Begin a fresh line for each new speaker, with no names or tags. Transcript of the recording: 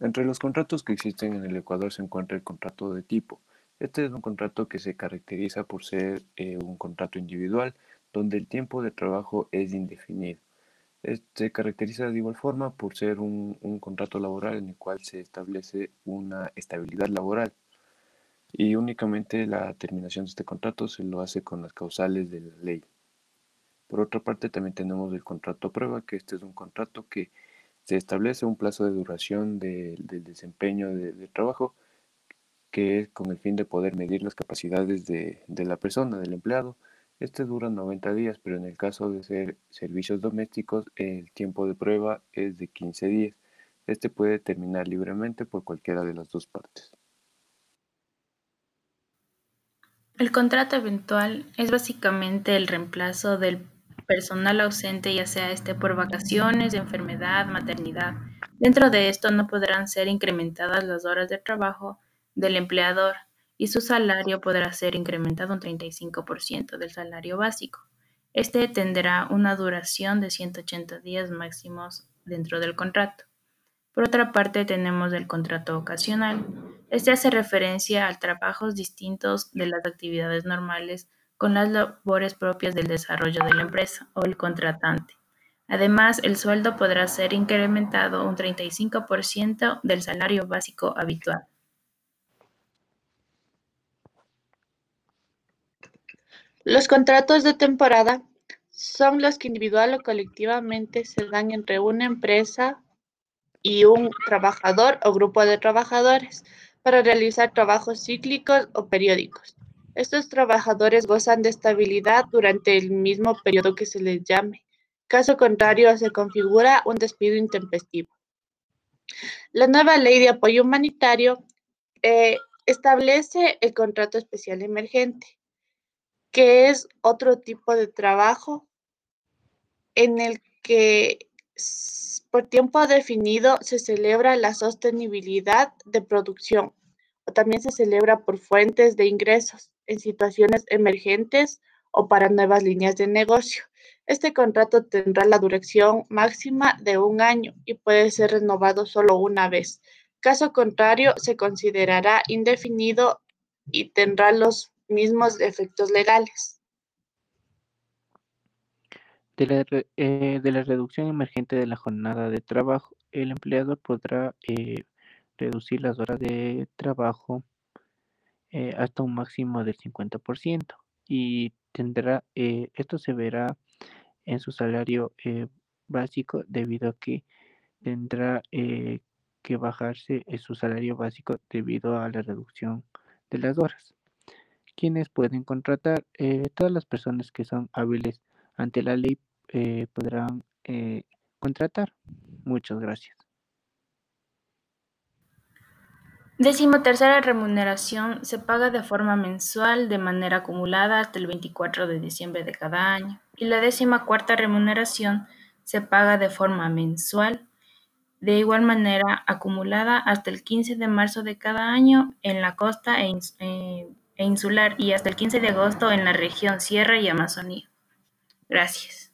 Entre los contratos que existen en el Ecuador se encuentra el contrato de tipo. Este es un contrato que se caracteriza por ser eh, un contrato individual, donde el tiempo de trabajo es indefinido. Se caracteriza de igual forma por ser un, un, contrato laboral en el cual se establece una estabilidad laboral y únicamente la terminación de este contrato se lo hace con las causales de la ley. Por otra parte también tenemos el contrato prueba, que este es un contrato que se establece un plazo de duración del desempeño del trabajo que es con el fin de poder medir las capacidades de, de, la persona, del empleado. Este dura 90 días, pero en el caso de ser servicios domésticos, el tiempo de prueba es de 15 días. Este puede terminar libremente por cualquiera de las dos partes.
El contrato eventual es básicamente el reemplazo del personal ausente, ya sea este por vacaciones, enfermedad, maternidad. Dentro de esto no podrán ser incrementadas las horas de trabajo del empleador y su salario podrá ser incrementado un 35% del salario básico. Este tendrá una duración de 180 días máximos dentro del contrato. Por otra parte, tenemos el contrato ocasional. Este hace referencia a trabajos distintos de las actividades normales con las labores propias del desarrollo de la empresa o el contratante. Además, el sueldo podrá ser incrementado un 35% del salario básico habitual.
Los contratos de temporada son los que individual o colectivamente se dan entre una empresa y un trabajador o grupo de trabajadores para realizar trabajos cíclicos o periódicos. Estos trabajadores gozan de estabilidad durante el mismo periodo que se les llame. Caso contrario, se configura un despido intempestivo. La nueva ley de apoyo humanitario eh, establece el contrato especial emergente, que es otro tipo de trabajo en el que por tiempo definido se celebra la sostenibilidad de producción o también se celebra por fuentes de ingresos en situaciones emergentes o para nuevas líneas de negocio. Este contrato tendrá la duración máxima de un año y puede ser renovado solo una vez. Caso contrario, se considerará indefinido y tendrá los mismos efectos legales.
De la, eh, de la, reducción emergente de la jornada de trabajo, el empleador podrá eh, reducir las horas de trabajo eh, hasta un máximo del 50% y tendrá, esto se verá en su salario básico debido a que tendrá que bajarse su salario básico debido a la reducción de las horas quienes pueden contratar. Eh, todas las personas que son hábiles ante la ley eh, podrán eh, contratar. Muchas gracias.
Décimo tercera remuneración se paga de forma mensual de manera acumulada hasta el 24 de diciembre de cada año. Y la décima cuarta remuneración se paga de forma mensual de igual manera acumulada hasta el 15 de marzo de cada año en la costa e, e insular y hasta el 15 de agosto en la región Sierra y Amazonía. Gracias.